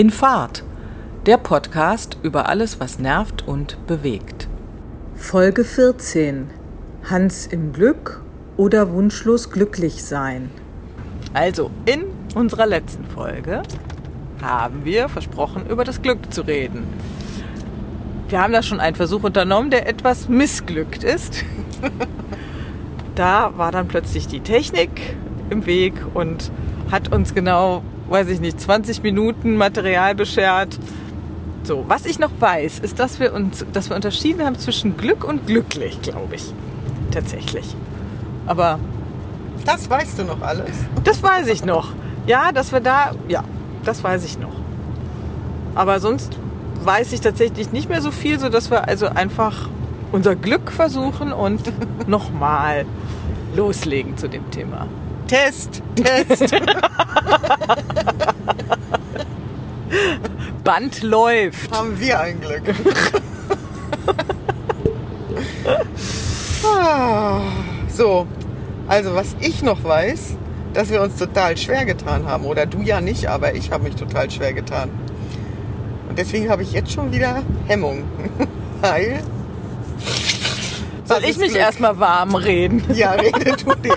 In Fahrt, der Podcast über alles, was nervt und bewegt. Folge 14. Hans im Glück oder wunschlos glücklich sein. Also, in unserer letzten Folge haben wir versprochen, über das Glück zu reden. Wir haben da schon einen Versuch unternommen, der etwas missglückt ist. da war dann plötzlich die Technik im Weg und hat uns genau, weiß ich nicht, 20 Minuten Material beschert. So, was ich noch weiß, ist, dass wir uns, dass wir unterschieden haben zwischen Glück und glücklich, glaube ich. Tatsächlich. Aber Das weißt du noch alles. das weiß ich noch. Ja, dass wir da, ja, das weiß ich noch. Aber sonst weiß ich tatsächlich nicht mehr so viel, so dass wir also einfach unser Glück versuchen und nochmal loslegen zu dem Thema. Test, Test. Band läuft. Haben wir ein Glück. So, also was ich noch weiß, dass wir uns total schwer getan haben. Oder du ja nicht, aber ich habe mich total schwer getan. Und deswegen habe ich jetzt schon wieder Hemmung. Weil. Soll ich mich Glück? erstmal warm reden? Ja, rede du dich.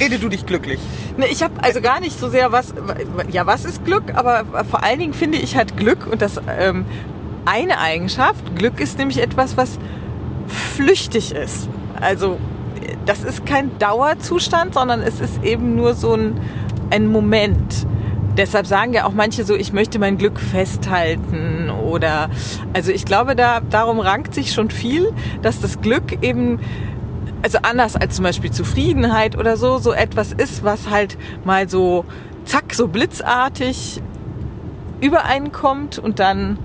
Rede du dich glücklich. Ne, ich habe also gar nicht so sehr was, ja, was ist Glück, aber vor allen Dingen finde ich hat Glück und das ähm, eine Eigenschaft. Glück ist nämlich etwas, was flüchtig ist. Also das ist kein Dauerzustand, sondern es ist eben nur so ein, ein Moment. Deshalb sagen ja auch manche so, ich möchte mein Glück festhalten oder, also ich glaube, da, darum rankt sich schon viel, dass das Glück eben also anders als zum Beispiel Zufriedenheit oder so, so etwas ist, was halt mal so zack, so blitzartig übereinkommt und dann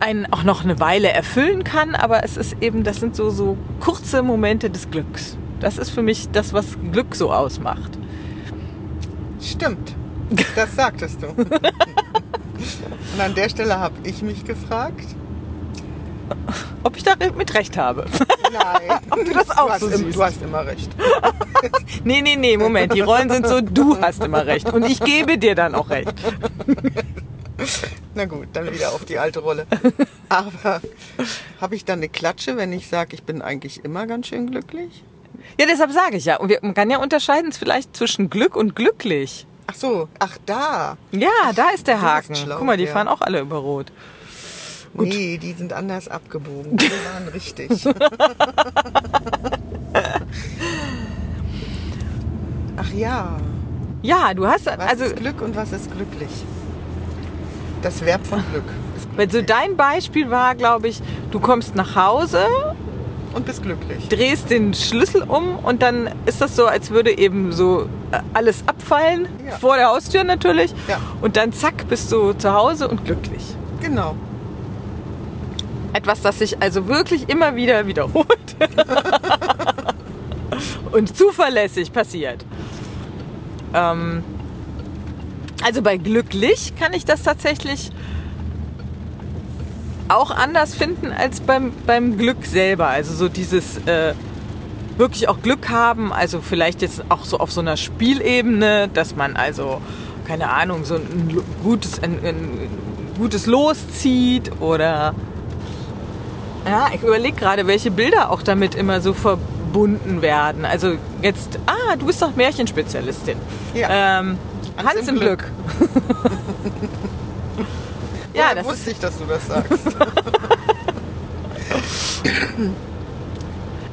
einen auch noch eine Weile erfüllen kann, aber es ist eben, das sind so, so kurze Momente des Glücks. Das ist für mich das, was Glück so ausmacht. Stimmt. Das sagtest du. Und an der Stelle habe ich mich gefragt. Ob ich da mit Recht habe? Nein. Ob du das auch du hast, so im- siehst. Du hast immer recht. Nee, nee, nee, Moment, die Rollen sind so, du hast immer recht und ich gebe dir dann auch recht. Na gut, dann wieder auf die alte Rolle. Aber habe ich dann eine Klatsche, wenn ich sage, ich bin eigentlich immer ganz schön glücklich? Ja, deshalb sage ich ja. Und wir, man kann ja unterscheiden vielleicht zwischen Glück und glücklich. Ach so, ach da. Ja, da ist der Haken. schlau, Guck mal, die ja. fahren auch alle über Rot. Gut. Nee, die sind anders abgebogen. Die waren richtig. Ach ja. Ja, du hast Was also, ist Glück und was ist glücklich? Das Verb von Glück. Ist wenn so glücklich. dein Beispiel war, glaube ich, du kommst nach Hause, Und bist glücklich. drehst den Schlüssel um und dann ist das so, als würde eben so äh, alles abfallen Ja. vor der Haustür natürlich. Ja. Und dann zack bist du zu Hause und glücklich. Genau. Etwas, das sich also wirklich immer wieder wiederholt und zuverlässig passiert. Ähm, also bei glücklich kann ich das tatsächlich auch anders finden als beim, beim Glück selber. Also so dieses äh, wirklich auch Glück haben, also vielleicht jetzt auch so auf so einer Spielebene, dass man also, keine Ahnung, so ein gutes, ein, ein gutes Los zieht oder ja, ich überlege gerade, welche Bilder auch damit immer so verbunden werden. Also jetzt, ah, du bist doch Märchenspezialistin. Ja. Ähm, Hans, im Glück. ja, Woher das ist, wusste ich, dass du das sagst.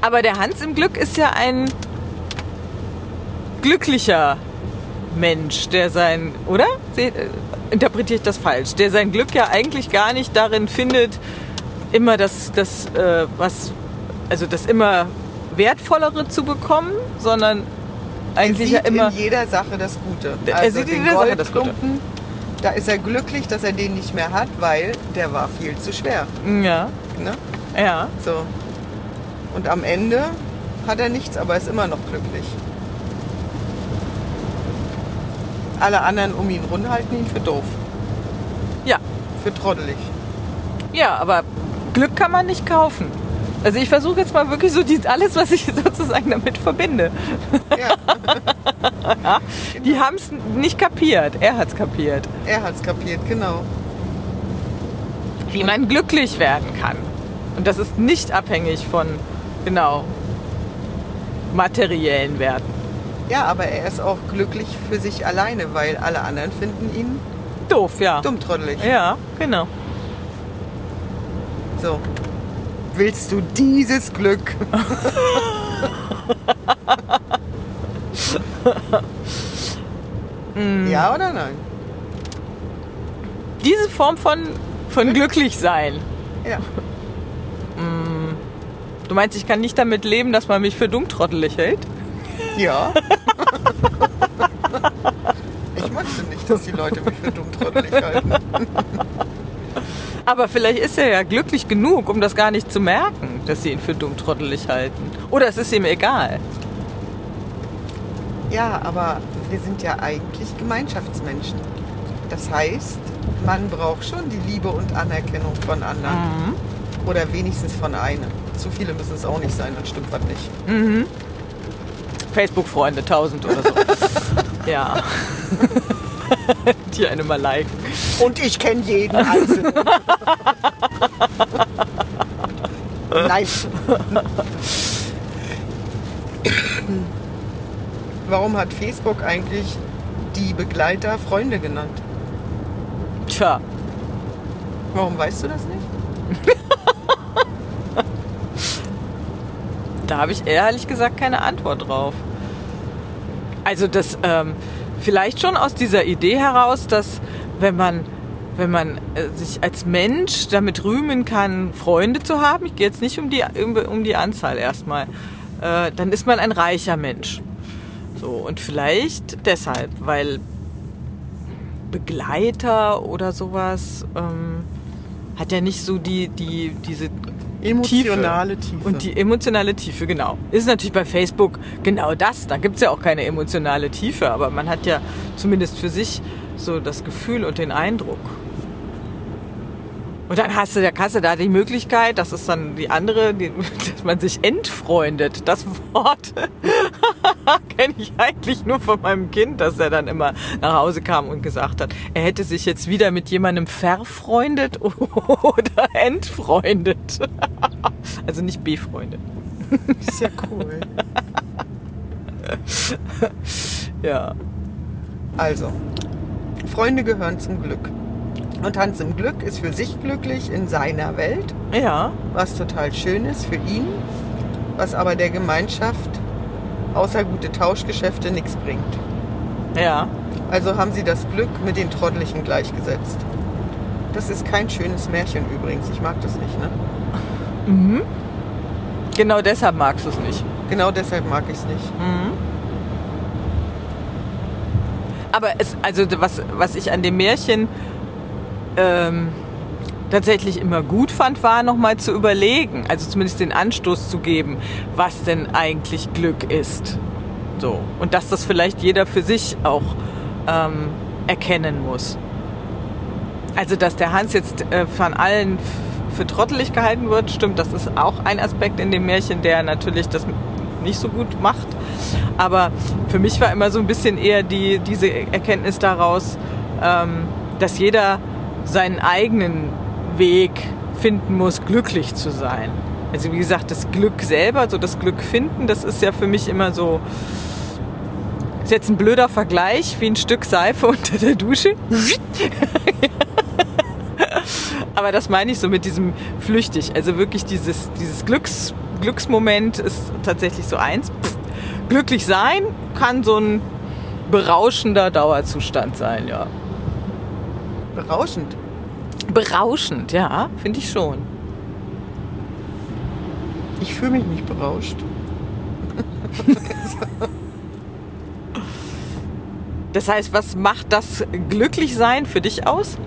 aber der Hans im Glück ist ja ein glücklicher Mensch, der sein, oder? Äh, interpretiere ich das falsch? Der sein Glück ja eigentlich gar nicht darin findet, immer das, das äh, was, also das immer wertvollere zu bekommen, sondern eigentlich er ja sieht immer. in jeder Sache das Gute. Er Also sieht in jeder Sache das Gute. Da ist er glücklich, dass er den nicht mehr hat, weil der war viel zu schwer. Ja, Ne? ja. So. Und am Ende hat er nichts, aber ist immer noch glücklich. Alle anderen um ihn rum halten ihn für doof, Ja, für trottelig. ja, aber Glück kann man nicht kaufen. Also ich versuche jetzt mal wirklich so die, alles, was ich sozusagen damit verbinde. Ja, Ja? Die haben es nicht kapiert. Er hat es kapiert. er hat's kapiert, genau. Wie man glücklich werden kann. Und das ist nicht abhängig von, genau, materiellen Werten. Ja, aber er ist auch glücklich für sich alleine, weil alle anderen finden ihn Doof, ja. dummtrottelig. Ja, genau. So. Willst du dieses Glück? ja oder nein? Diese Form von, von glücklich sein. Ja. Du meinst, ich kann nicht damit leben, dass man mich für dummtrottelig hält? Ja. Ich möchte nicht, dass die Leute mich für dummtrottelig halten. Aber vielleicht ist er ja glücklich genug, um das gar nicht zu merken, dass sie ihn für dummtrottelig halten. Oder es ist ihm egal. Ja, aber wir sind ja eigentlich Gemeinschaftsmenschen. Das heißt, man braucht schon die Liebe und Anerkennung von anderen. Mhm. Oder wenigstens von einem. Zu viele müssen es auch nicht sein, dann stimmt was nicht. Mhm. Facebook-Freunde, 1000 oder so. ja. Die eine mal liken. Und ich kenne jeden Einzelnen. Nein. Warum hat Facebook eigentlich die Begleiter Freunde genannt? Tja, Warum weißt du das nicht? da habe ich ehrlich gesagt keine Antwort drauf. Also das ähm, vielleicht schon aus dieser Idee heraus, dass wenn man wenn man äh, sich als Mensch damit rühmen kann, Freunde zu haben, ich gehe jetzt nicht um die um, die Anzahl erstmal, äh, dann ist man ein reicher Mensch. So und vielleicht deshalb, weil Begleiter oder sowas ähm, hat ja nicht so die die diese Emotionale Tiefe. und die emotionale Tiefe, genau. Ist natürlich bei Facebook genau das. Da gibt es ja auch keine emotionale Tiefe, aber man hat ja zumindest für sich so das Gefühl und den Eindruck. Und dann hast du der Kasse da die Möglichkeit, das ist dann die andere, die, dass man sich entfreundet. Das Wort kenne ich eigentlich nur von meinem Kind, dass er dann immer nach Hause kam und gesagt hat, er hätte sich jetzt wieder mit jemandem verfreundet oder entfreundet. Also nicht befreundet. ist ja cool. Ja. Also, Freunde gehören zum Glück. Und Hans im Glück ist für sich glücklich in seiner Welt, Ja. was total schön ist für ihn, was aber der Gemeinschaft außer gute Tauschgeschäfte nichts bringt. Ja. Also haben sie das Glück mit den Trottlichen gleichgesetzt. Das ist kein schönes Märchen übrigens. Ich mag das nicht, ne? Mhm. Genau deshalb magst du es nicht. Genau deshalb mag ich es nicht. Mhm. Aber es, also was, was ich an dem Märchen ähm, tatsächlich immer gut fand, war nochmal zu überlegen, also zumindest den Anstoß zu geben, was denn eigentlich Glück ist. So. Und dass das vielleicht jeder für sich auch ähm, erkennen muss. Also, dass der Hans jetzt äh, von allen für trottelig gehalten wird, stimmt, das ist auch ein Aspekt in dem Märchen, der natürlich das nicht so gut macht. Aber für mich war immer so ein bisschen eher die, diese Erkenntnis daraus, ähm, dass jeder seinen eigenen Weg finden muss, glücklich zu sein. Also wie gesagt, das Glück selber, so das Glück finden, das ist ja für mich immer so, ist jetzt ein blöder Vergleich, wie ein Stück Seife unter der Dusche. Aber das meine ich so mit diesem flüchtig. Also wirklich dieses, dieses Glücks, Glücksmoment ist tatsächlich so eins. Glücklich sein kann so ein berauschender Dauerzustand sein, ja. Berauschend. Berauschend, ja, finde ich schon. Ich fühle mich nicht berauscht. Das heißt, was macht das Glücklichsein für dich aus?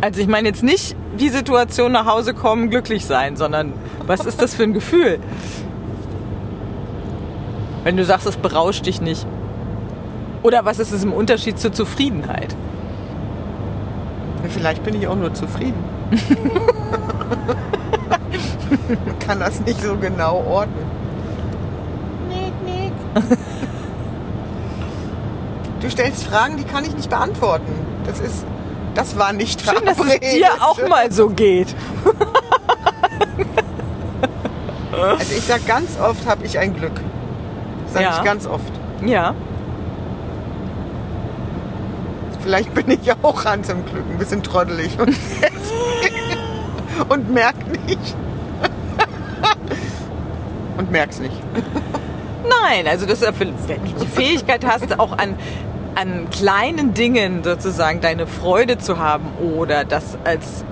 Also ich meine jetzt nicht die Situation nach Hause kommen, glücklich sein, sondern was ist das für ein Gefühl? Wenn du sagst, es berauscht dich nicht. Oder was ist es im Unterschied zur Zufriedenheit? Vielleicht bin ich auch nur zufrieden. Kann das nicht so genau ordnen. Du stellst Fragen, die kann ich nicht beantworten. Das ist, das war nicht Schön, dass es dir auch mal so geht. Also ich sag ganz oft, habe ich ein Glück. Sag Ja. ich ganz oft. Ja. Vielleicht bin ich ja auch Hans im Glück ein bisschen trottelig und, und merk nicht. und merk's nicht. Nein, also das, wenn du die Fähigkeit hast, auch an, an kleinen Dingen sozusagen deine Freude zu haben oder das als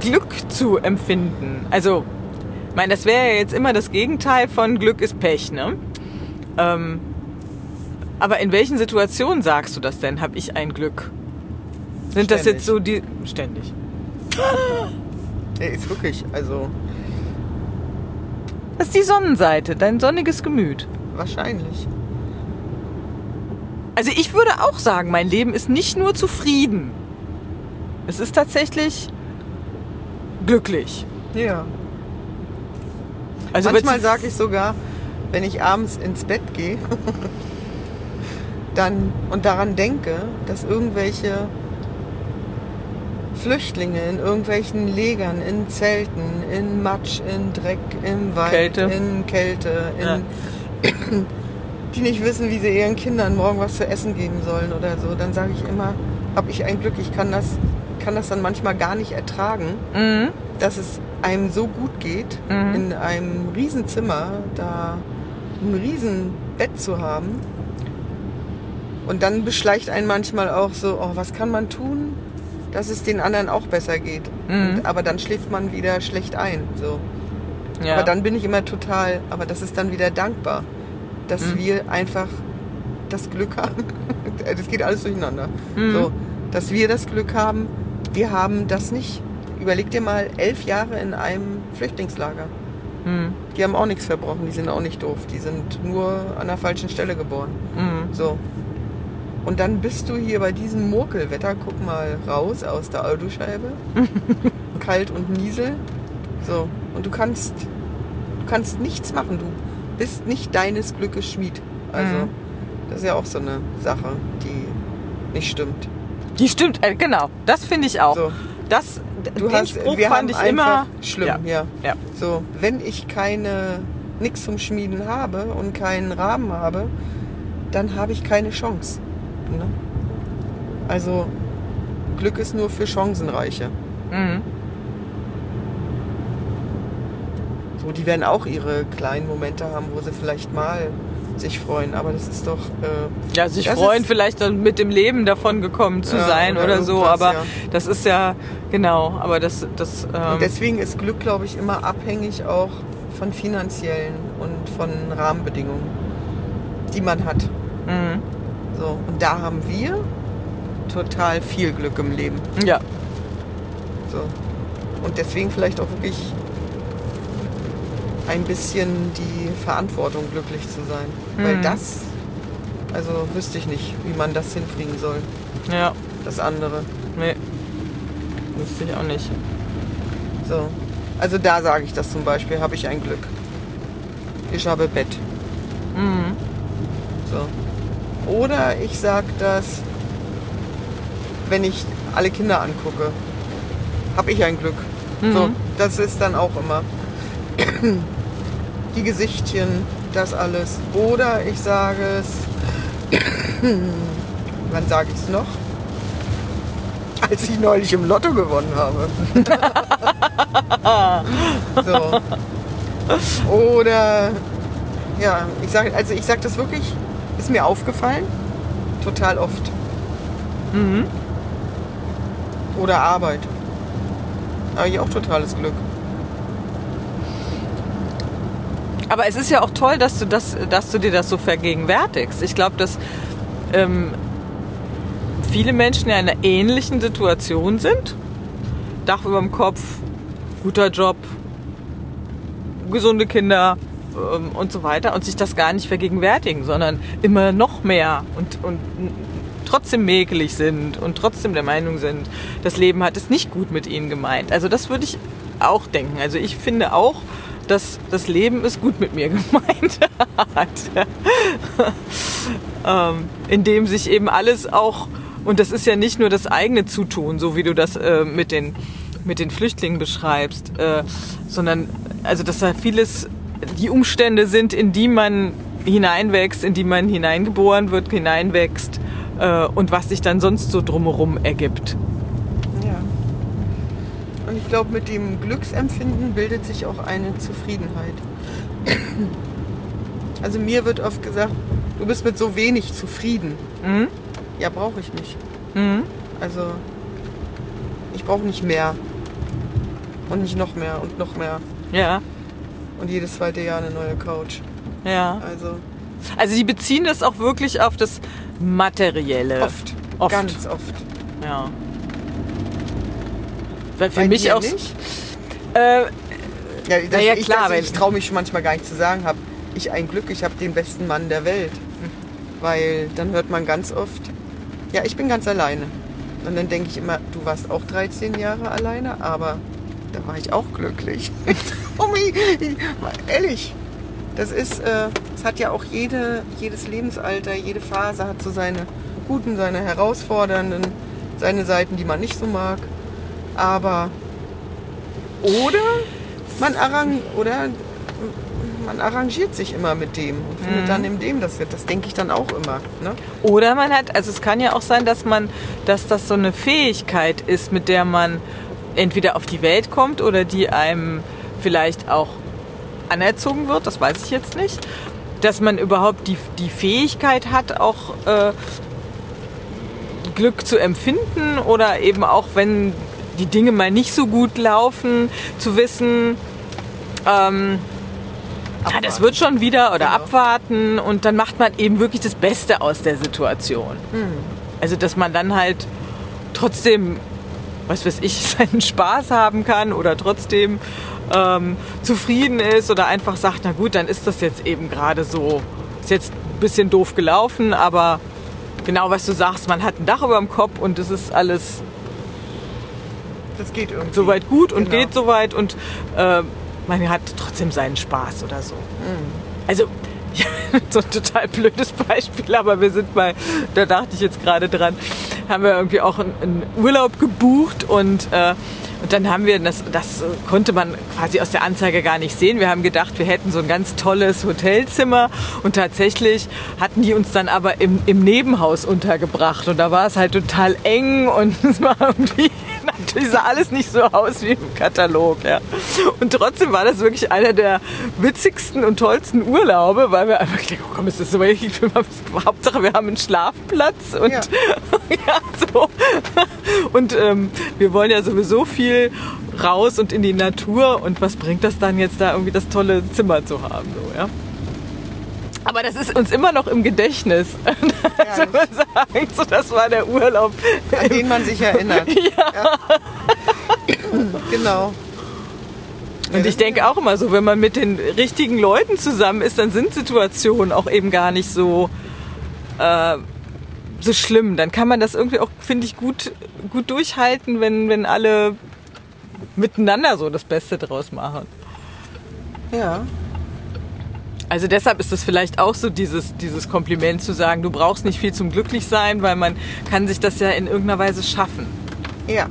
Glück zu empfinden. Also, ich meine, das wäre ja jetzt immer das Gegenteil von Glück ist Pech, ne? Ähm, aber in welchen Situationen sagst du das denn? Habe ich ein Glück? Sind das Ständig. jetzt so die ständig? Er ist wirklich, also Das ist die Sonnenseite, dein sonniges Gemüt. wahrscheinlich. Also ich würde auch sagen, mein Leben ist nicht nur zufrieden. Es ist tatsächlich glücklich. Ja. Also Manchmal sage ich sogar, wenn ich abends ins Bett gehe, dann und daran denke, dass irgendwelche Flüchtlinge in irgendwelchen Legern, in Zelten, in Matsch, in Dreck, im Wald, Kälte. in Kälte, in, Ja. die nicht wissen, wie sie ihren Kindern morgen was zu essen geben sollen oder so, dann sage ich immer, habe ich ein Glück, ich kann das, kann das dann manchmal gar nicht ertragen, Mhm. dass es einem so gut geht, Mhm. in einem Riesenzimmer da ein Riesenbett zu haben. Und dann beschleicht einen manchmal auch so, oh, was kann man tun, dass es den anderen auch besser geht. Mhm. Und, aber dann schläft man wieder schlecht ein. So. Ja. Aber dann bin ich immer total, aber das ist dann wieder dankbar, dass Mhm. wir einfach das Glück haben. Das geht alles durcheinander. Mhm. So, dass wir das Glück haben, wir haben das nicht. Überleg dir mal, elf Jahre in einem Flüchtlingslager. Mhm. Die haben auch nichts verbrochen, die sind auch nicht doof. Die sind nur an der falschen Stelle geboren. Mhm. So. Und dann bist du hier bei diesem Murkelwetter, guck mal raus aus der Autoscheibe. Kalt und Niesel. So. Und du kannst, du kannst nichts machen. Du bist nicht deines Glückes Schmied. Also, Mhm. das ist ja auch so eine Sache, die nicht stimmt. Die stimmt, äh, genau. Das finde ich auch. So. Das, Du den hast, Spruch wir fand haben ich immer schlimm, Ja. ja. Ja. So, wenn ich keine nichts zum Schmieden habe und keinen Rahmen habe, dann habe ich keine Chance. Ne? Also Glück ist nur für Chancenreiche. Mhm. So, die werden auch ihre kleinen Momente haben, wo sie vielleicht mal sich freuen. Aber das ist doch äh, Ja, sich freuen, vielleicht dann mit dem Leben davon gekommen zu Ja, sein oder oder, so, aber ja. das ist ja, genau, aber das, das ähm, deswegen ist Glück, glaube ich, immer abhängig auch von finanziellen und von Rahmenbedingungen, die man hat. mhm. So, und da haben wir total viel Glück im Leben. ja, So. Und deswegen vielleicht auch wirklich ein bisschen die Verantwortung, glücklich zu sein. Weil Mhm. das, also wüsste ich nicht, wie man das hinkriegen soll. ja, Das andere. nee, wüsste ich auch nicht. So. Also da sage ich das zum Beispiel, habe ich ein Glück. Ich habe Bett. Mhm. So. Oder ich sage das, wenn ich alle Kinder angucke, habe ich ein Glück. Mhm. So, das ist dann auch immer die Gesichtchen, das alles. Oder ich sage es, wann sage ich es noch? Als ich neulich im Lotto gewonnen habe. so. Oder ja, ich sage, also ich sage das wirklich, ist mir aufgefallen, total oft. Mhm. Oder Arbeit. Habe ich auch totales Glück. Aber es ist ja auch toll, dass du, das, dass du dir das so vergegenwärtigst. Ich glaube, dass ähm, viele Menschen in einer ähnlichen Situation sind. Dach über dem Kopf, guter Job, gesunde Kinder ähm, und so weiter und sich das gar nicht vergegenwärtigen, sondern immer noch mehr und, und trotzdem mäkelig sind und trotzdem der Meinung sind, das Leben hat es nicht gut mit ihnen gemeint. Also das würde ich auch denken. Also ich finde auch, dass das Leben ist gut mit mir gemeint hat. ähm, indem sich eben alles auch, und das ist ja nicht nur das eigene Zutun, so wie du das äh, mit, den, mit den Flüchtlingen beschreibst, äh, sondern also dass da vieles die Umstände sind, in die man hineinwächst, in die man hineingeboren wird, hineinwächst äh, und was sich dann sonst so drumherum ergibt. Ja. Und ich glaube, mit dem Glücksempfinden bildet sich auch eine Zufriedenheit. Also mir wird oft gesagt, du bist mit so wenig zufrieden. Mhm. Ja, brauche ich nicht. Mhm. Also ich brauche nicht mehr. Und nicht noch mehr und noch mehr. Ja, Und jedes zweite Jahr eine neue Couch. ja. Also Also die beziehen das auch wirklich auf das Materielle. oft. Oft. Ganz oft. Ja. Weil für Bei mich auch. nicht? Äh, Ja, das, Na ja, ich, klar, wenn- ich traue mich schon manchmal gar nicht zu sagen, habe ich ein Glück, ich habe den besten Mann der Welt. Weil dann hört man ganz oft, ja, ich bin ganz alleine. Und dann denke ich immer, du warst auch 13 Jahre alleine, aber da war ich auch glücklich. Ich- ehrlich, das ist, äh, es hat ja auch jede, jedes Lebensalter, jede Phase hat so seine guten, seine herausfordernden, seine Seiten, die man nicht so mag. Aber oder man, arrang oder man arrangiert sich immer mit dem und findet Mhm. dann in dem das wird. Das denke ich dann auch immer. Ne? Oder man hat, also es kann ja auch sein, dass man, dass das so eine Fähigkeit ist, mit der man entweder auf die Welt kommt oder die einem vielleicht auch anerzogen wird, das weiß ich jetzt nicht, dass man überhaupt die, die Fähigkeit hat, auch äh, Glück zu empfinden oder eben auch, wenn die Dinge mal nicht so gut laufen, zu wissen, ähm, ja, das wird schon wieder oder Genau. abwarten und dann macht man eben wirklich das Beste aus der Situation. Hm. Also, dass man dann halt trotzdem, was weiß ich, seinen Spaß haben kann oder trotzdem ähm, zufrieden ist oder einfach sagt, na gut, dann ist das jetzt eben gerade so, ist jetzt ein bisschen doof gelaufen, aber genau was du sagst, man hat ein Dach über dem Kopf und es ist alles Das geht irgendwie. soweit gut und Genau. geht soweit und äh, man hat trotzdem seinen Spaß oder so. Also, so ein total blödes Beispiel, aber wir sind mal, da dachte ich jetzt gerade dran, haben wir irgendwie auch einen, Urlaub gebucht und, äh, und dann haben wir, das, das konnte man quasi aus der Anzeige gar nicht sehen. Wir haben gedacht, wir hätten so ein ganz tolles Hotelzimmer und tatsächlich hatten die uns dann aber im, im Nebenhaus untergebracht und da war es halt total eng und es war irgendwie, natürlich sah alles nicht so aus wie im Katalog. Ja. Und trotzdem war das wirklich einer der witzigsten und tollsten Urlaube, weil wir einfach gedacht, oh komm, ist das so, Hauptsache wir haben einen Schlafplatz und Ja. ja, so. Und ähm, wir wollen ja sowieso viel raus und in die Natur. Und was bringt das dann jetzt da irgendwie das tolle Zimmer zu haben? So, ja? Aber das ist uns immer noch im Gedächtnis. Ja, Soll man sagen, so, das war der Urlaub. an den man sich erinnert. ja. genau. Und ich denke auch immer so, wenn man mit den richtigen Leuten zusammen ist, dann sind Situationen auch eben gar nicht so, äh, so schlimm. Dann kann man das irgendwie auch, finde ich, gut, gut durchhalten, wenn, wenn alle miteinander so das Beste draus machen. Ja. Also deshalb ist es vielleicht auch so dieses, dieses Kompliment zu sagen, du brauchst nicht viel zum Glücklichsein, weil man kann sich das ja in irgendeiner Weise schaffen. Ja.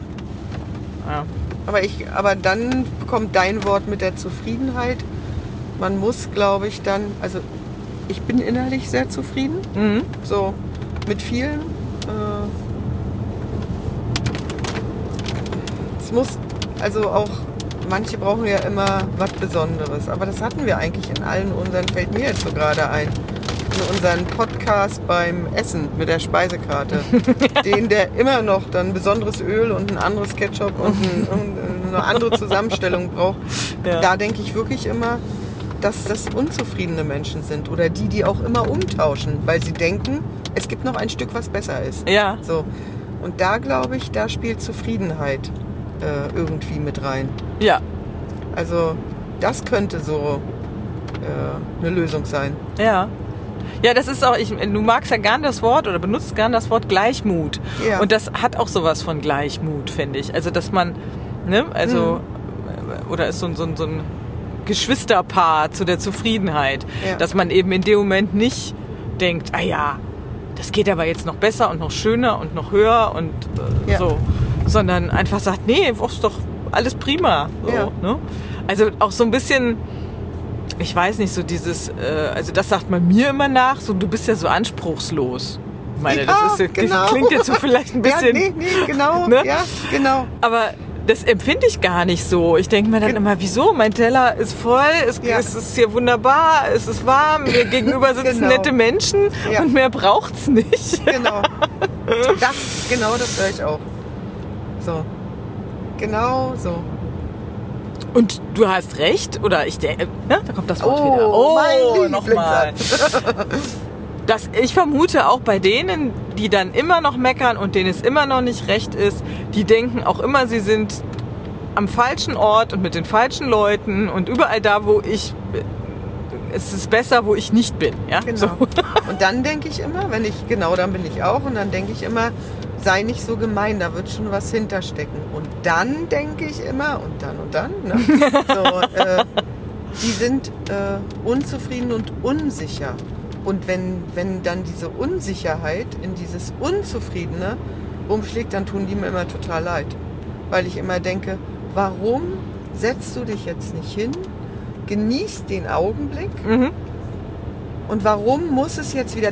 Ja. Aber, ich, aber dann kommt dein Wort mit der Zufriedenheit. Man muss, glaube ich, dann, also ich bin innerlich sehr zufrieden, Mhm. so mit vielen. Äh, es muss, also auch, manche brauchen ja immer was Besonderes, aber das hatten wir eigentlich in allen unseren, fällt mir jetzt so gerade ein, in unseren Podcast beim Essen mit der Speisekarte. Den, der immer noch dann besonderes Öl und ein anderes Ketchup und, ein, und eine andere Zusammenstellung braucht. Ja. Da denke ich wirklich immer, dass das unzufriedene Menschen sind oder die, die auch immer umtauschen, weil sie denken, es gibt noch ein Stück, was besser ist. Ja, So. Und da glaube ich, da spielt Zufriedenheit äh, irgendwie mit rein. ja, Also das könnte so äh, eine Lösung sein. ja. Ja, das ist auch, ich, du magst ja gern das Wort oder benutzt gern das Wort Gleichmut. Ja. Und das hat auch sowas von Gleichmut, finde ich. Also, dass man, ne, also, oder ist so, ein- so, so ein Geschwisterpaar zu der Zufriedenheit. Ja. Dass man eben in dem Moment nicht denkt, ah ja, das geht aber jetzt noch besser und noch schöner und noch höher und äh, Ja. so. Sondern einfach sagt, nee, ist doch alles prima. So, Ja. ne? Also auch so ein bisschen, ich weiß nicht, so dieses, äh, also das sagt man mir immer nach, so du bist ja so anspruchslos. Ich meine, Ja, das, ist, jetzt- das genau. klingt jetzt so vielleicht ein bisschen. Ja, nee, nee, genau. Ne? Ja, genau. Aber das empfinde ich gar nicht so. Ich denke mir dann immer, wieso? Mein Teller ist voll, es, Ja. es ist hier wunderbar, es ist warm, mir gegenüber sitzen Genau. nette Menschen Ja. und mehr braucht's nicht. Genau. Das, genau das höre ich auch. So. Genau so. Und du hast recht, oder ich denke, ne, da kommt das Wort Oh, wieder. Oh, mein nochmal. Das, ich vermute auch bei denen, die dann immer noch meckern und denen es immer noch nicht recht ist, die denken auch immer, sie sind am falschen Ort und mit den falschen Leuten und überall da, wo ich, es ist besser, wo ich nicht bin. Ja? Genau. So. Und dann denke ich immer, wenn ich, genau, dann bin ich auch, und dann denke ich immer, sei nicht so gemein, da wird schon was hinterstecken. Und dann denke ich immer, und dann und dann, ne? so, äh, die sind äh, unzufrieden und unsicher. Und wenn, wenn dann diese Unsicherheit in dieses Unzufriedene umschlägt, dann tun die mir immer total leid. Weil ich immer denke, warum setzt du dich jetzt nicht hin, genießt den Augenblick Mhm. und warum muss es jetzt wieder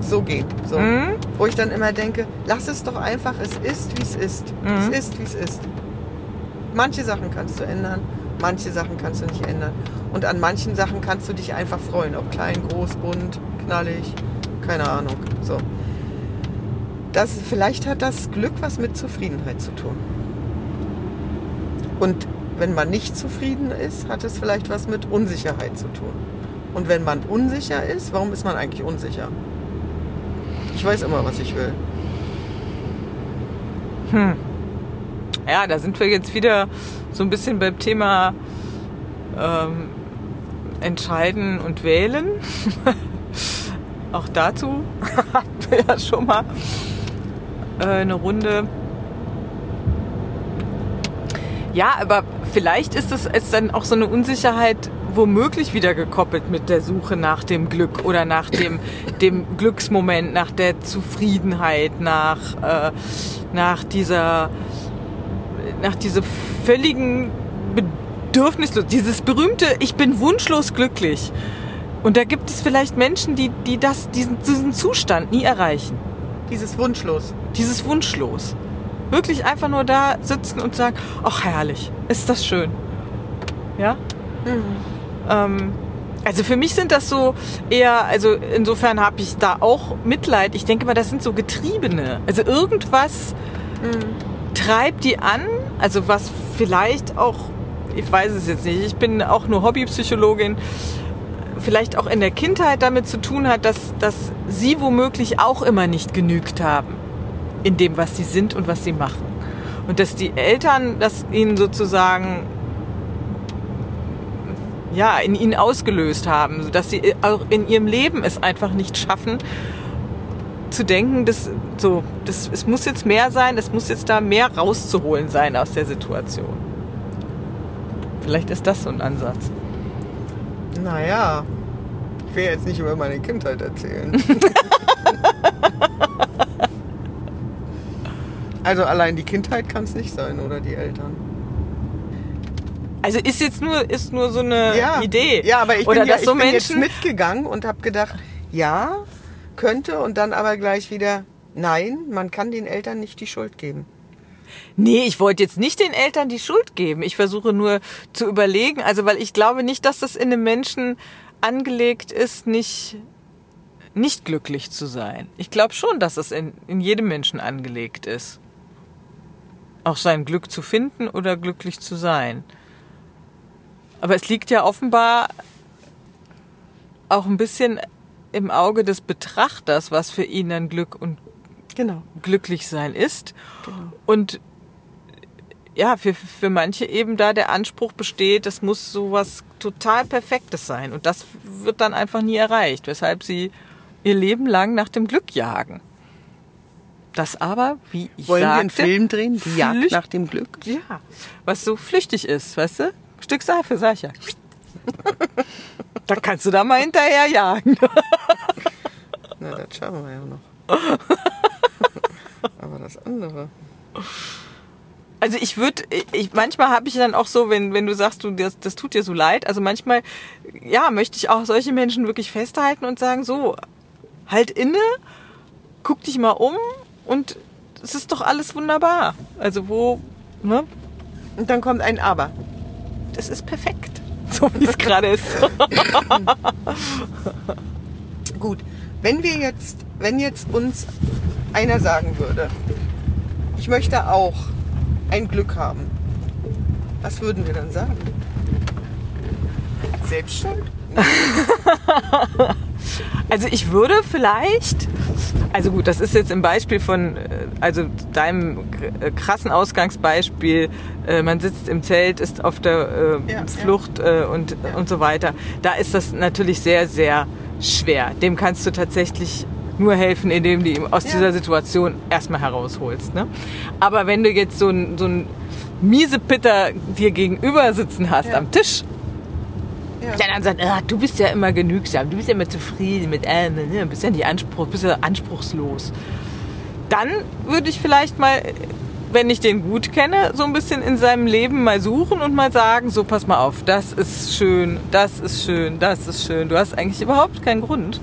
so gehen? So. Mhm. Wo ich dann immer denke, lass es doch einfach, es ist, wie es ist. Mhm. Es ist, wie es ist. Manche Sachen kannst du ändern, manche Sachen kannst du nicht ändern. Und an manchen Sachen kannst du dich einfach freuen. Ob klein, groß, bunt, knallig, keine Ahnung. So. Das, vielleicht hat das Glück was mit Zufriedenheit zu tun. Und wenn man nicht zufrieden ist, hat es vielleicht was mit Unsicherheit zu tun. Und wenn man unsicher ist, warum ist man eigentlich unsicher? Ich weiß immer, was ich will. Hm. Ja, da sind wir jetzt wieder so ein bisschen beim Thema ähm, Entscheiden und Wählen. Auch dazu hatten wir ja schon mal äh, eine Runde. Ja, aber vielleicht ist es ist dann auch so eine Unsicherheit womöglich wieder gekoppelt mit der Suche nach dem Glück oder nach dem, dem Glücksmoment, nach der Zufriedenheit, nach, äh, nach dieser nach dieser völligen Bedürfnislos, dieses berühmte Ich bin wunschlos glücklich. Und da gibt es vielleicht Menschen, die, die das, diesen, diesen Zustand nie erreichen. Dieses Wunschlos. Dieses Wunschlos. Wirklich einfach nur da sitzen und sagen, ach herrlich, ist das schön. Ja? Ähm, also für mich sind das so eher, also insofern habe ich da auch Mitleid. Ich denke mal, das sind so Getriebene. Also irgendwas treibt die an, also was vielleicht auch, ich weiß es jetzt nicht, ich bin auch nur Hobbypsychologin, vielleicht auch in der Kindheit damit zu tun hat, dass, dass sie womöglich auch immer nicht genügt haben in dem, was sie sind und was sie machen. Und dass die Eltern das ihnen sozusagen ja, in ihnen ausgelöst haben, sodass sie auch in ihrem Leben es einfach nicht schaffen, zu denken, dass so, das, es muss jetzt mehr sein, es muss jetzt da mehr rauszuholen sein aus der Situation. Vielleicht ist das so ein Ansatz. Naja, ich will jetzt nicht über meine Kindheit erzählen. also allein die Kindheit kann es nicht sein, oder die Eltern. Also ist jetzt nur, ist nur so eine Idee. Ja, aber ich Oder bin, ja, dass ich so bin jetzt Menschen, mitgegangen und habe gedacht, ja, könnte und dann aber gleich wieder, nein, man kann den Eltern nicht die Schuld geben. Nee, ich wollte jetzt nicht den Eltern die Schuld geben. Ich versuche nur zu überlegen, also weil ich glaube nicht, dass das in einem Menschen angelegt ist, nicht, nicht glücklich zu sein. Ich glaube schon, dass es in, in jedem Menschen angelegt ist. Auch sein Glück zu finden oder glücklich zu sein. Aber es liegt ja offenbar auch ein bisschen im Auge des Betrachters, was für ihn dann Glück und Genau. glücklich sein ist. Genau. Und ja, für, für manche eben da der Anspruch besteht, das muss sowas total Perfektes sein. Und das wird dann einfach nie erreicht, weshalb sie ihr Leben lang nach dem Glück jagen. Das aber, wie ich Wollen wir sagte, einen Film drehen? Die Jagd Flücht- nach dem Glück? Ja, was so flüchtig ist, weißt du? Stück Seife, sag ich ja. da kannst du da mal hinterher jagen. Na, das schaffen wir ja noch. Aber das andere. Also ich würde, ich, manchmal habe ich dann auch so, wenn, wenn du sagst, du, das, das tut dir so leid, also manchmal, ja, möchte ich auch solche Menschen wirklich festhalten und sagen, so, halt inne, guck dich mal um und es ist doch alles wunderbar. Also wo, ne, Und dann kommt ein Aber. das ist perfekt. So wie es gerade ist. Gut, wenn wir jetzt, wenn jetzt uns einer sagen würde, ich möchte auch ein Glück haben, was würden wir dann sagen? Selbstschuld? Also ich würde vielleicht, also gut, das ist jetzt im Beispiel von, äh, also deinem äh, krassen Ausgangsbeispiel, äh, man sitzt im Zelt, ist auf der äh, Ja, Flucht äh, und, Ja. und so weiter. Da ist das natürlich sehr, sehr schwer. Dem kannst du tatsächlich nur helfen, indem du ihn aus Ja. dieser Situation erstmal herausholst. Ne? Aber wenn du jetzt so ein, so ein miese Pitter dir gegenüber sitzen hast Ja. am Tisch, Ja. der dann sagt, ah, du bist ja immer genügsam, du bist ja immer zufrieden mit allem, ne? bist ja nicht Anspruch, bist ja anspruchslos. Dann würde ich vielleicht mal, wenn ich den gut kenne, so ein bisschen in seinem Leben mal suchen und mal sagen, so pass mal auf, das ist schön, das ist schön, das ist schön. Du hast eigentlich überhaupt keinen Grund.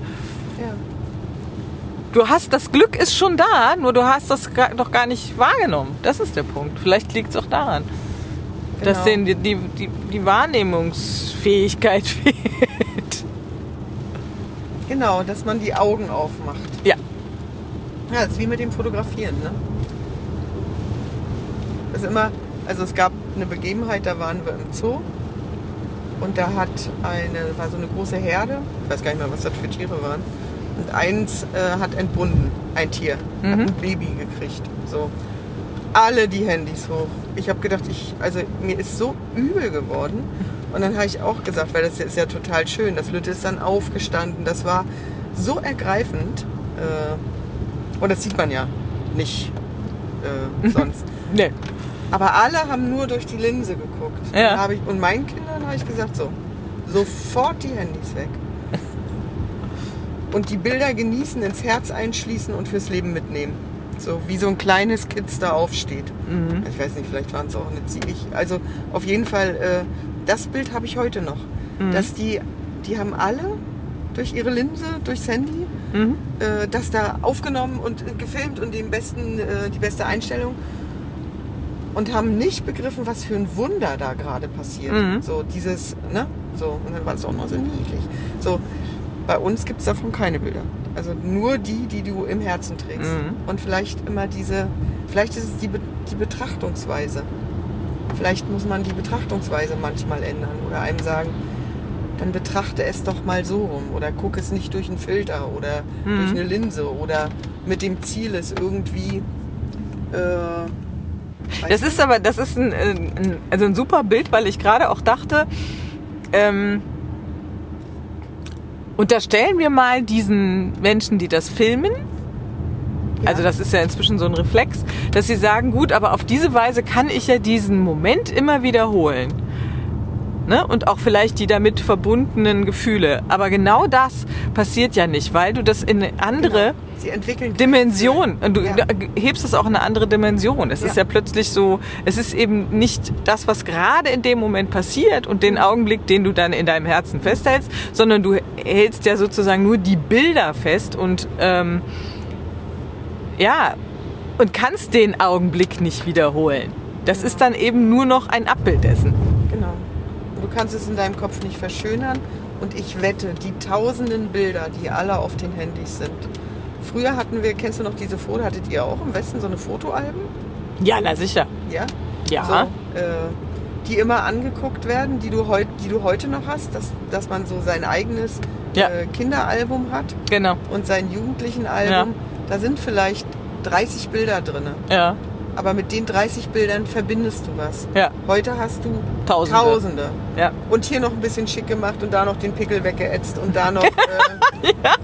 Ja. Du hast, das Glück ist schon da, nur du hast das doch gar nicht wahrgenommen. Das ist der Punkt. Vielleicht liegt es auch daran, dass Genau. denen die, die, die, die Wahrnehmungsfähigkeit fehlt. Genau, dass man die Augen aufmacht. Ja. Ja, das ist wie mit dem Fotografieren, ne? Das ist immer, also es gab eine Begebenheit, da waren wir im Zoo und da hat eine, war so eine große Herde, ich weiß gar nicht mehr, was das für Tiere waren, und eins äh, hat entbunden, ein Tier, hat Mhm. ein Baby gekriegt, so. Alle die Handys hoch. Ich habe gedacht, ich, also mir ist so übel geworden. Und dann habe ich auch gesagt, weil das ist ja total schön, das Lütte ist dann aufgestanden. Das war so ergreifend. Äh, und das sieht man ja nicht äh, sonst. Nee. Aber alle haben nur durch die Linse geguckt. Ja. Ich, und meinen Kindern habe ich gesagt, so, sofort die Handys weg. Und die Bilder genießen, ins Herz einschließen und fürs Leben mitnehmen. So wie so ein kleines Kitz da aufsteht. Mhm. Ich weiß nicht, vielleicht waren es auch eine Ziege. Also auf jeden Fall, äh, das Bild habe ich heute noch. Mhm. Dass die, die haben alle durch ihre Linse, durchs Handy, Mhm. äh, das da aufgenommen und gefilmt und den besten, äh, die beste Einstellung und haben nicht begriffen, was für ein Wunder da gerade passiert. Mhm. So dieses, ne? So, und dann war es auch noch so niedlich. So, bei uns gibt es davon keine Bilder. Also nur die, die du im Herzen trägst. Mhm. Und vielleicht immer diese, vielleicht ist es die, Be die Betrachtungsweise. Vielleicht muss man die Betrachtungsweise manchmal ändern oder einem sagen, dann betrachte es doch mal so rum oder guck es nicht durch einen Filter oder Mhm. durch eine Linse oder mit dem Ziel, es irgendwie. Äh, Das ist aber, das ist ein, ein, also ein super Bild, weil ich gerade auch dachte, ähm, unterstellen wir mal diesen Menschen, die das filmen, also das ist ja inzwischen so ein Reflex, dass sie sagen, gut, aber auf diese Weise kann ich ja diesen Moment immer wiederholen. Ne? Und auch vielleicht die damit verbundenen Gefühle. Aber genau das passiert ja nicht, weil du das in eine andere entwickeln Dimension. Und du Ja. hebst es auch in eine andere Dimension. Es Ja. ist ja plötzlich so, es ist eben nicht das, was gerade in dem Moment passiert und den Augenblick, den du dann in deinem Herzen festhältst, sondern du hältst ja sozusagen nur die Bilder fest und ähm, ja, und kannst den Augenblick nicht wiederholen. Das ist dann eben nur noch ein Abbild dessen. Genau. Du kannst es in deinem Kopf nicht verschönern. Und ich wette, die tausenden Bilder, die alle auf den Handys sind. Früher hatten wir, kennst du noch diese Foto, hattet ihr auch im Westen so eine Fotoalben? Ja, na sicher. Ja. Ja. So, äh, die immer angeguckt werden, die du, heut, die du heute noch hast, dass, dass man so sein eigenes Ja. äh, Kinderalbum hat Genau. und sein Jugendlichenalbum. Da sind vielleicht 30 Bilder drin. Ja. Aber mit den 30 Bildern verbindest du was. Ja. Heute hast du Tausende. Tausende. Ja. Und hier noch ein bisschen schick gemacht und da noch den Pickel weggeätzt und da noch äh,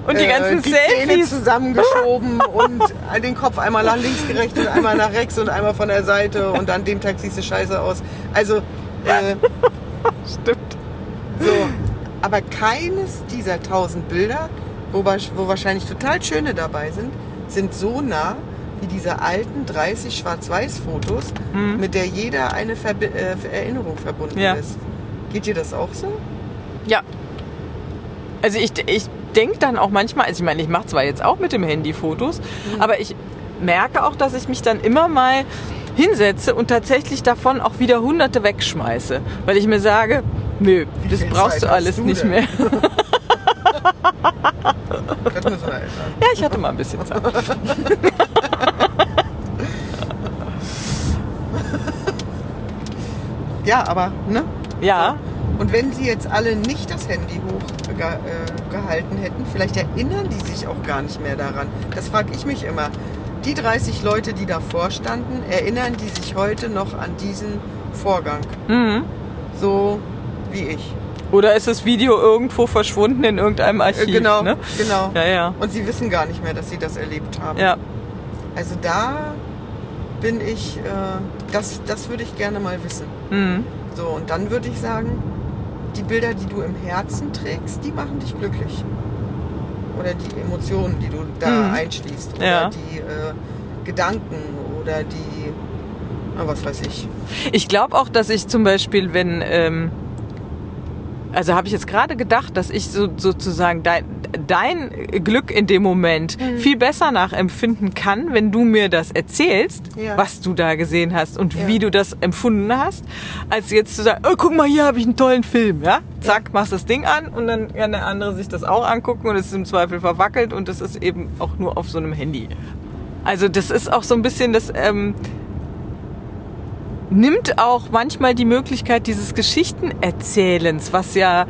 Und die äh, ganzen die Zähne Selfies. zusammengeschoben und den Kopf einmal nach links gerecht und einmal nach rechts und einmal von der Seite und an dem Tag siehst du scheiße aus. Also, äh, Stimmt. so. Aber keines dieser tausend Bilder, wo, wo wahrscheinlich total schöne dabei sind, sind so nah wie diese alten 30 Schwarz-Weiß-Fotos, Mhm. mit der jeder eine Verbi äh, Erinnerung verbunden Ja. ist. Geht dir das auch so? Ja. Also ich, ich denke dann auch manchmal, also ich meine, ich mache zwar jetzt auch mit dem Handy Fotos, aber ich merke auch, dass ich mich dann immer mal hinsetze und tatsächlich davon auch wieder hunderte wegschmeiße. Weil ich mir sage, nö, das brauchst du alles du nicht mehr. Ja, ich hatte mal ein bisschen Zeit. Ja, aber, ne? Ja, Und wenn sie jetzt alle nicht das Handy hochgehalten äh, hätten, vielleicht erinnern die sich auch gar nicht mehr daran. Das frage ich mich immer. Die 30 Leute, die davor standen, erinnern die sich heute noch an diesen Vorgang? mhm. So wie ich. Oder ist das Video irgendwo verschwunden in irgendeinem Äh, Archiv? genau, Ne? genau. Ja, ja. Und sie wissen gar nicht mehr, dass sie das erlebt haben. Ja, Also da bin ich, äh, das, das würde ich gerne mal wissen. mhm. So, und dann würde ich sagen, die Bilder, die du im Herzen trägst, die machen dich glücklich. Oder die Emotionen, die du da Mhm. einschließt. Oder Ja. die äh, Gedanken oder die, was weiß ich. Ich glaube auch, dass ich zum Beispiel, wenn, ähm, also habe ich jetzt gerade gedacht, dass ich so, sozusagen dein, dein Glück in dem Moment Mhm. viel besser nachempfinden kann, wenn du mir das erzählst, Ja. was du da gesehen hast und Ja. wie du das empfunden hast, als jetzt zu sagen, oh, guck mal, hier habe ich einen tollen Film, ja? Zack, machst das Ding an und dann kann der andere sich das auch angucken und es ist im Zweifel verwackelt und es ist eben auch nur auf so einem Handy. Also das ist auch so ein bisschen das, ähm, nimmt auch manchmal die Möglichkeit dieses Geschichtenerzählens, was ja,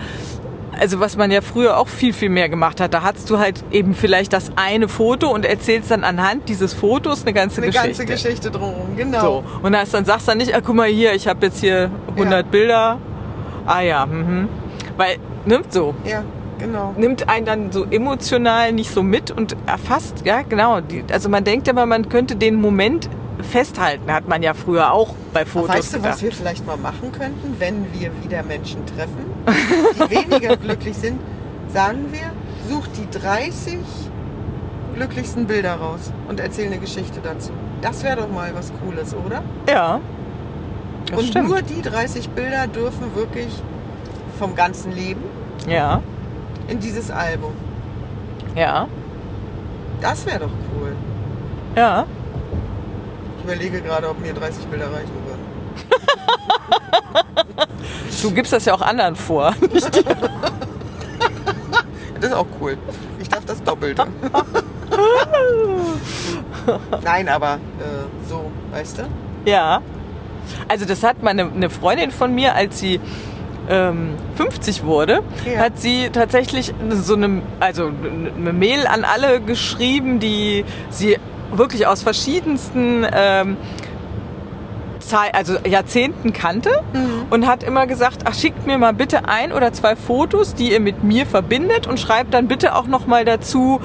also was man ja früher auch viel, viel mehr gemacht hat. Da hast du halt eben vielleicht das eine Foto und erzählst dann anhand dieses Fotos eine ganze Eine Geschichte. ganze Geschichte drumherum, genau. So. Und hast, dann sagst du dann nicht, ah, guck mal hier, ich habe jetzt hier 100 Bilder. Ah ja, mhm. Weil, nimmt so. Ja, genau. Nimmt einen dann so emotional nicht so mit und erfasst, ja genau. Die, also man denkt immer, man könnte den Moment festhalten, hat man ja früher auch bei Fotos weißt du, gedacht. was wir vielleicht mal machen könnten, wenn wir wieder Menschen treffen, die weniger glücklich sind? Sagen wir, such die 30 glücklichsten Bilder raus und erzähl eine Geschichte dazu. Das wäre doch mal was Cooles, oder? Ja. Und stimmt. nur die 30 Bilder dürfen wirklich vom ganzen Leben ja, in dieses Album. ja, Das wäre doch cool. ja. Ich überlege gerade, ob mir 30 Bilder reichen würden. Du gibst das ja auch anderen vor. Das ist auch cool. Ich darf das Doppelte. Nein, aber äh, so, weißt du? Ja. Also das hat meine eine Freundin von mir, als sie ähm, 50 wurde, Ja. hat sie tatsächlich so eine, also eine Mail an alle geschrieben, die sie wirklich aus verschiedensten ähm, also Jahrzehnten kannte und hat immer gesagt, ach schickt mir mal bitte ein oder zwei Fotos, die ihr mit mir verbindet und schreibt dann bitte auch noch mal dazu,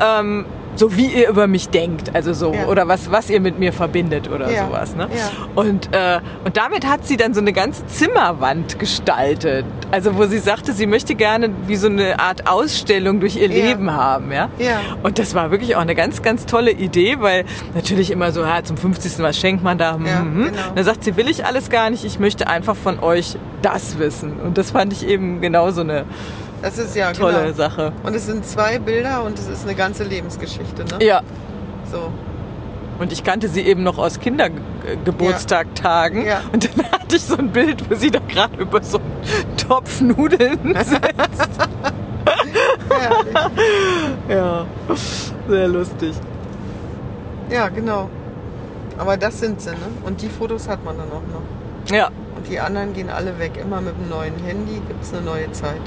ähm, so wie ihr über mich denkt, also so Ja. oder was was ihr mit mir verbindet oder Ja. sowas. Ne? Ja. Und äh, und damit hat sie dann so eine ganze Zimmerwand gestaltet, also wo sie sagte, sie möchte gerne wie so eine Art Ausstellung durch ihr. Leben haben, ja. Ja. Und das war wirklich auch eine ganz, ganz tolle Idee, weil natürlich immer so, ja, zum 50. was schenkt man da? Ja, Mhm. genau. Dann sagt sie, will ich alles gar nicht, ich möchte einfach von euch das wissen. Und das fand ich eben genau so eine Das ist ja tolle genau. Sache. Und es sind zwei Bilder und es ist eine ganze Lebensgeschichte, ne? Ja, So. und ich kannte sie eben noch aus Kindergeburtstagtagen. Ja. Und dann hatte ich so ein Bild, wo sie da gerade über so einen Topf Nudeln sitzt. Ja, sehr lustig. ja, genau. Aber das sind sie, ne? Und die Fotos hat man dann auch noch. Ja, Und die anderen gehen alle weg. Immer mit dem neuen Handy gibt es eine neue Zeit.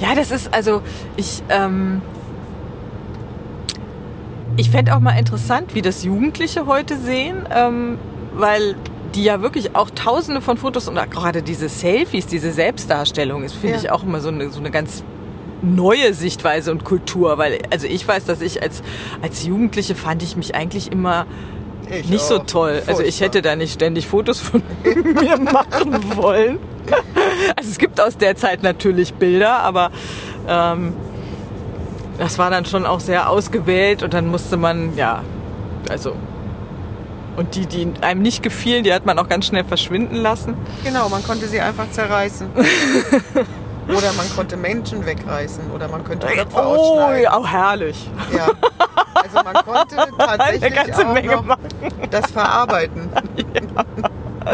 Ja, das ist also ich. Ähm, ich fände auch mal interessant, wie das Jugendliche heute sehen, ähm, weil die ja wirklich auch tausende von Fotos und gerade diese Selfies, diese Selbstdarstellung ist, finde Ja. ich auch immer so eine, so eine ganz neue Sichtweise und Kultur, weil also ich weiß, dass ich als, als Jugendliche fand ich mich eigentlich immer Ich nicht so auch. toll. Also ich Furchtbar. hätte da nicht ständig Fotos von mir machen wollen. Also es gibt aus der Zeit natürlich Bilder, aber ähm, das war dann schon auch sehr ausgewählt und dann musste man, ja, also und die, die einem nicht gefielen, die hat man auch ganz schnell verschwinden lassen. Genau, man konnte sie einfach zerreißen. oder man konnte Menschen wegreißen oder man könnte Köpfe Oh, ausschneiden. ja, auch herrlich. Ja. Also man konnte tatsächlich Eine ganze auch Menge machen. das verarbeiten. Ja,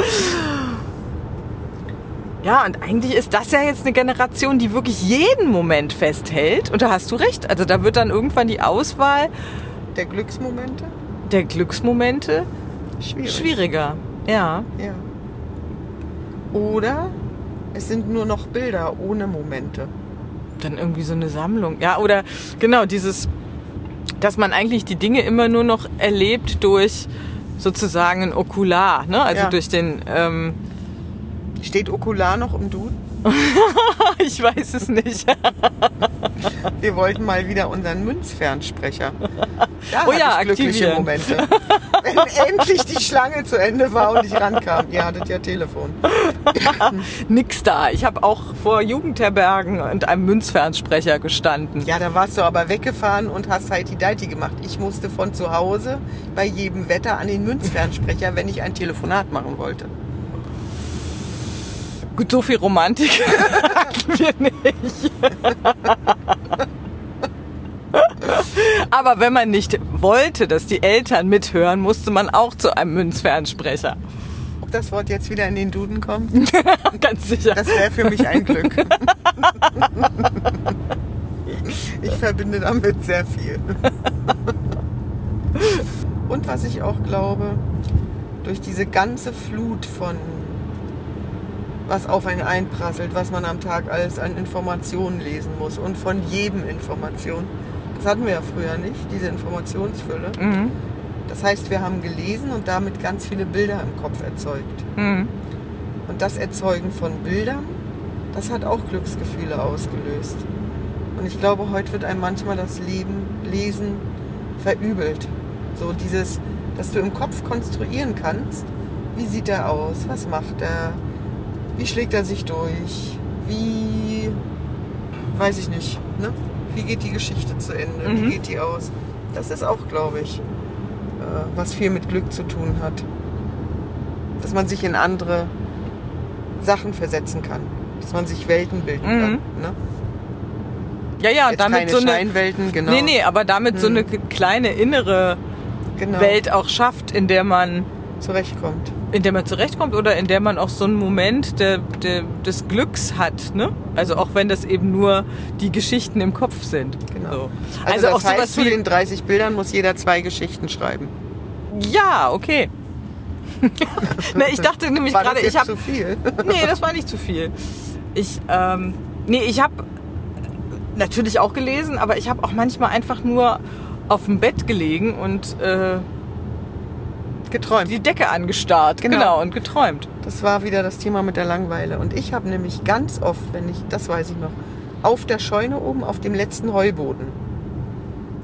und eigentlich ist das ja jetzt eine Generation, die wirklich jeden Moment festhält. Und da hast du recht. Also da wird dann irgendwann die Auswahl Der Glücksmomente? der Glücksmomente Schwierig. schwieriger. Ja. Ja. Oder es sind nur noch Bilder ohne Momente. Dann irgendwie so eine Sammlung. Ja, oder genau dieses, dass man eigentlich die Dinge immer nur noch erlebt durch sozusagen ein Okular, ne? Also Ja. durch den, ähm, Steht Okular noch im Duden? ich weiß es nicht. Wir wollten mal wieder unseren Münzfernsprecher. Da Oh ja, ich glückliche. Momente. Wenn endlich die Schlange zu Ende war und ich rankam. Ihr hattet ja Telefon. Nix da. Ich habe auch vor Jugendherbergen und einem Münzfernsprecher gestanden. Ja, da warst du aber weggefahren und hast halt die Deiti gemacht. Ich musste von zu Hause bei jedem Wetter an den Münzfernsprecher, wenn ich ein Telefonat machen wollte. Gut, so viel Romantik hatten wir nicht. Aber wenn man nicht wollte, dass die Eltern mithören, musste man auch zu einem Münzfernsprecher. Ob das Wort jetzt wieder in den Duden kommt, Ganz sicher. das wäre für mich ein Glück. Ich verbinde damit sehr viel. Und was ich auch glaube, durch diese ganze Flut von was auf einen einprasselt, was man am Tag alles an Informationen lesen muss und von jedem Information. Das hatten wir ja früher nicht, diese Informationsfülle. Mhm. Das heißt, wir haben gelesen und damit ganz viele Bilder im Kopf erzeugt. Mhm. Und das Erzeugen von Bildern, das hat auch Glücksgefühle ausgelöst. Und ich glaube, heute wird einem manchmal das Leben, Lesen verübelt. So dieses, dass du im Kopf konstruieren kannst, wie sieht er aus, was macht er, wie schlägt er sich durch, wie, weiß ich nicht, ne? wie geht die Geschichte zu Ende, Mhm. wie geht die aus. Das ist auch, glaube ich, äh, was viel mit Glück zu tun hat. Dass man sich in andere Sachen versetzen kann. Dass man sich Welten bilden Mhm. kann. Ne? Ja, ja, Jetzt damit keine so eine. Scheinwelten, genau. Nee, nee, aber damit so Hm. eine kleine innere genau. Welt auch schafft, in der man zurechtkommt. In der man zurechtkommt oder in der man auch so einen Moment der, der, des Glücks hat. Ne? Also auch wenn das eben nur die Geschichten im Kopf sind. Genau. So. Also, Also, das auch heißt, sowas zu den 30 Bildern muss jeder zwei Geschichten schreiben. Ja, okay. ne, ich dachte nämlich gerade, ich habe. zu viel? Nee, das war nicht zu viel. Ich, ähm, nee, ich habe natürlich auch gelesen, aber ich habe auch manchmal einfach nur auf dem Bett gelegen und äh, Geträumt. die Decke angestarrt. Genau. Genau. und geträumt. Das war wieder das Thema mit der Langeweile. Und ich habe nämlich ganz oft, wenn ich, das weiß ich noch, auf der Scheune oben auf dem letzten Heuboden.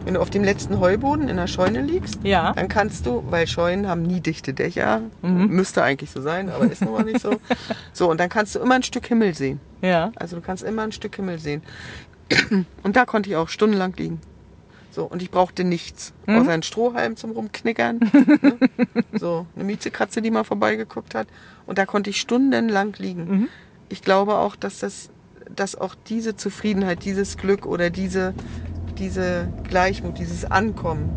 Wenn du auf dem letzten Heuboden in der Scheune liegst, Ja. dann kannst du, weil Scheunen haben nie dichte Dächer, Mhm. müsste eigentlich so sein, aber ist nun mal nicht so. So, und dann kannst du immer ein Stück Himmel sehen. Ja. Also du kannst immer ein Stück Himmel sehen. Und da konnte ich auch stundenlang liegen. So, und ich brauchte nichts. Mhm. Außer einen Strohhalm zum Rumknickern. ne? So, eine Miezekatze, die mal vorbeigeguckt hat. Und da konnte ich stundenlang liegen. Mhm. Ich glaube auch, dass das, dass auch diese Zufriedenheit, dieses Glück oder diese, diese Gleichmut, dieses Ankommen,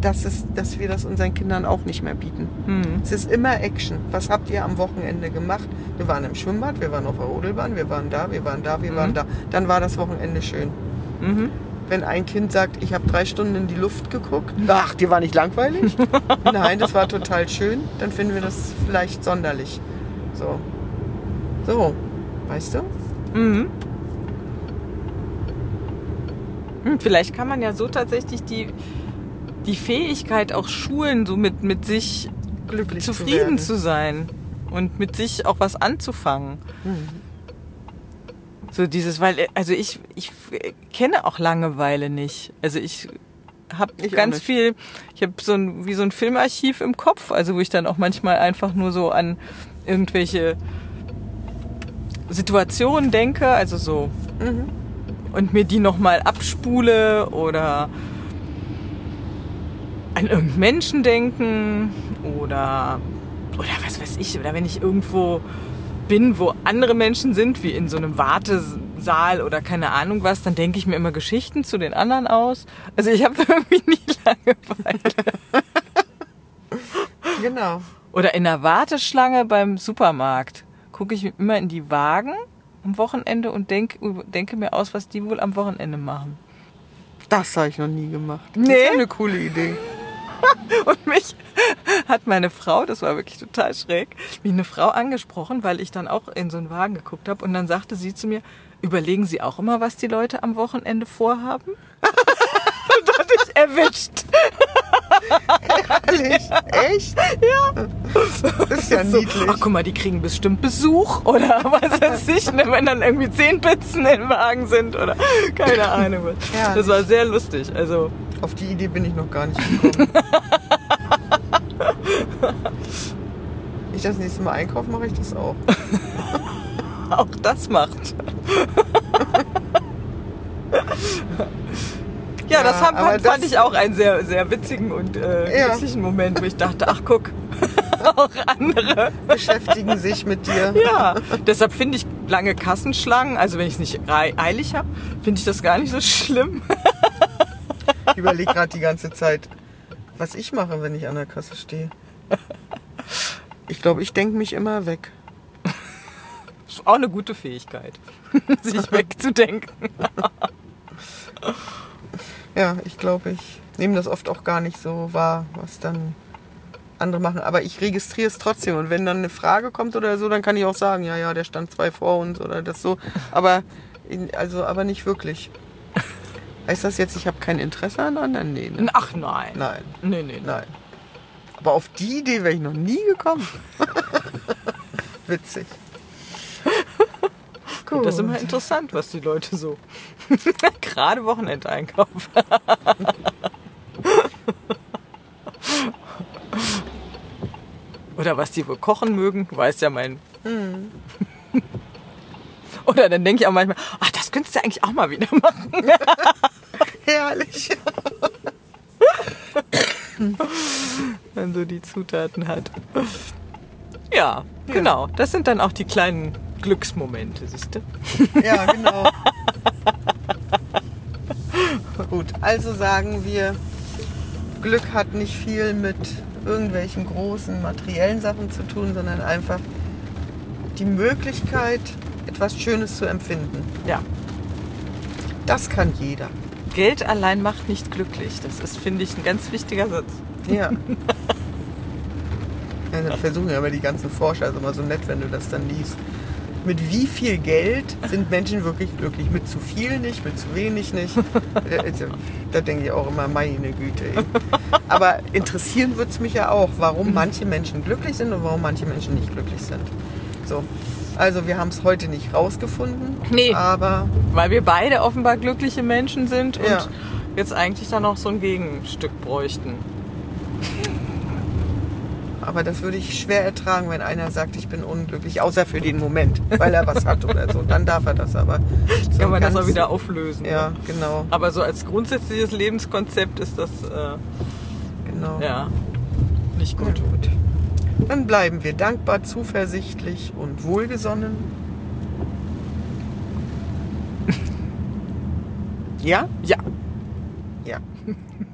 dass, es, dass wir das unseren Kindern auch nicht mehr bieten. Hm. Es ist immer Action. Was habt ihr am Wochenende gemacht? Wir waren im Schwimmbad, wir waren auf der Rodelbahn, wir waren da, wir waren da, wir Mhm. waren da. Dann war das Wochenende schön. Mhm. Wenn ein Kind sagt, ich habe drei Stunden in die Luft geguckt, ach, dir war nicht langweilig? Nein, das war total schön. Dann finden wir das vielleicht sonderlich. So. So, weißt du? Mhm. Hm, vielleicht kann man ja so tatsächlich die die Fähigkeit auch schulen, so mit, mit sich Glücklich zufrieden zu zu, sein und mit sich auch was anzufangen. werden. So dieses, weil, äh, also ich, ich kenne auch Langeweile nicht. Also ich habe ganz viel, ich habe so ein, wie so ein Filmarchiv im Kopf, also wo ich dann auch manchmal einfach nur so an irgendwelche Situationen denke, also so, Mhm. und mir die nochmal abspule oder an irgendeinen Menschen denken oder, oder was weiß ich, oder wenn ich irgendwo bin, wo andere Menschen sind, wie in so einem Wartesaal oder keine Ahnung was, dann denke ich mir immer Geschichten zu den anderen aus. Also ich habe irgendwie nie Langeweile. Genau. Oder in der Warteschlange beim Supermarkt gucke ich immer in die Wagen am Wochenende und denk, denke mir aus, was die wohl am Wochenende machen. Das habe ich noch nie gemacht. Das Nee? ist eine coole Idee. Und mich hat meine Frau, das war wirklich total schräg, mich eine Frau angesprochen, weil ich dann auch in so einen Wagen geguckt habe. Und dann sagte sie zu mir, überlegen Sie auch immer, was die Leute am Wochenende vorhaben? Und hatte ich erwischt. Ehrlich? Echt? Ja. Das ist ja So, niedlich. ach guck mal, die kriegen bestimmt Besuch oder was weiß ich, ne, wenn dann irgendwie zehn Pizzen im Wagen sind oder keine Ahnung was. Ja, das war sehr lustig. Also Auf die Idee bin ich noch gar nicht gekommen. Ich das nächste Mal einkaufe, mache ich das auch. auch das macht. Ja, Ja, das fand, fand, das- fand ich auch einen sehr, sehr witzigen und äh, Ja. witzigen Moment, wo ich dachte, ach guck, auch andere. Beschäftigen sich mit dir. Ja, deshalb finde ich lange Kassenschlangen, also wenn ich es nicht eilig habe, finde ich das gar nicht so schlimm. Ich überlege gerade die ganze Zeit, was ich mache, wenn ich an der Kasse stehe. Ich glaube, ich denke mich immer weg. Ist auch eine gute Fähigkeit, sich wegzudenken. Ja, ich glaube, ich nehme das oft auch gar nicht so wahr, was dann andere machen. Aber ich registriere es trotzdem. Und wenn dann eine Frage kommt oder so, dann kann ich auch sagen, ja, ja, der stand zwei vor uns oder das so. Aber, also, aber nicht wirklich. Heißt das jetzt, ich habe kein Interesse an anderen? Nee, ne? Ach nein. Nein, Nee, nee, nee. nein. Aber auf die Idee wäre ich noch nie gekommen. Witzig. Gut. Das ist immer interessant, was die Leute so gerade Wochenendeinkauf. Oder was die wohl kochen mögen. Du weißt ja mein. Hm. Oder dann denke ich auch manchmal, ach, das könntest du eigentlich auch mal wieder machen. Herrlich. wenn so die Zutaten hat. Ja, genau. Das sind dann auch die kleinen Glücksmomente, siehst du? Ja, genau. Gut, also sagen wir, Glück hat nicht viel mit irgendwelchen großen materiellen Sachen zu tun, sondern einfach die Möglichkeit, etwas Schönes zu empfinden. Ja. Das kann jeder. Geld allein macht nicht glücklich. Das ist, finde ich, ein ganz wichtiger Satz. Ja. ja versuchen ja aber die ganzen Forscher, ist immer so nett, wenn du das dann liest. Mit wie viel Geld sind Menschen wirklich glücklich? Mit zu viel nicht, mit zu wenig nicht. Da- also, Da denke ich auch immer, meine Güte. Ey. Aber interessieren wird es mich ja auch, warum manche Menschen glücklich sind und warum manche Menschen nicht glücklich sind. So. Also wir haben es heute nicht rausgefunden. Nee. Aber Weil wir beide offenbar glückliche Menschen sind und Ja. jetzt eigentlich dann noch so ein Gegenstück bräuchten. Aber das würde ich schwer ertragen, wenn einer sagt, ich bin unglücklich, außer für den Moment, weil er was hat oder so. Dann darf er das aber. So Kann man das ganz- auch wieder auflösen. Ja, genau, Aber so als grundsätzliches Lebenskonzept ist das äh, genau. ja nicht Gut. gut. gut. Dann bleiben wir dankbar, zuversichtlich und wohlgesonnen. Ja? Ja. Ja.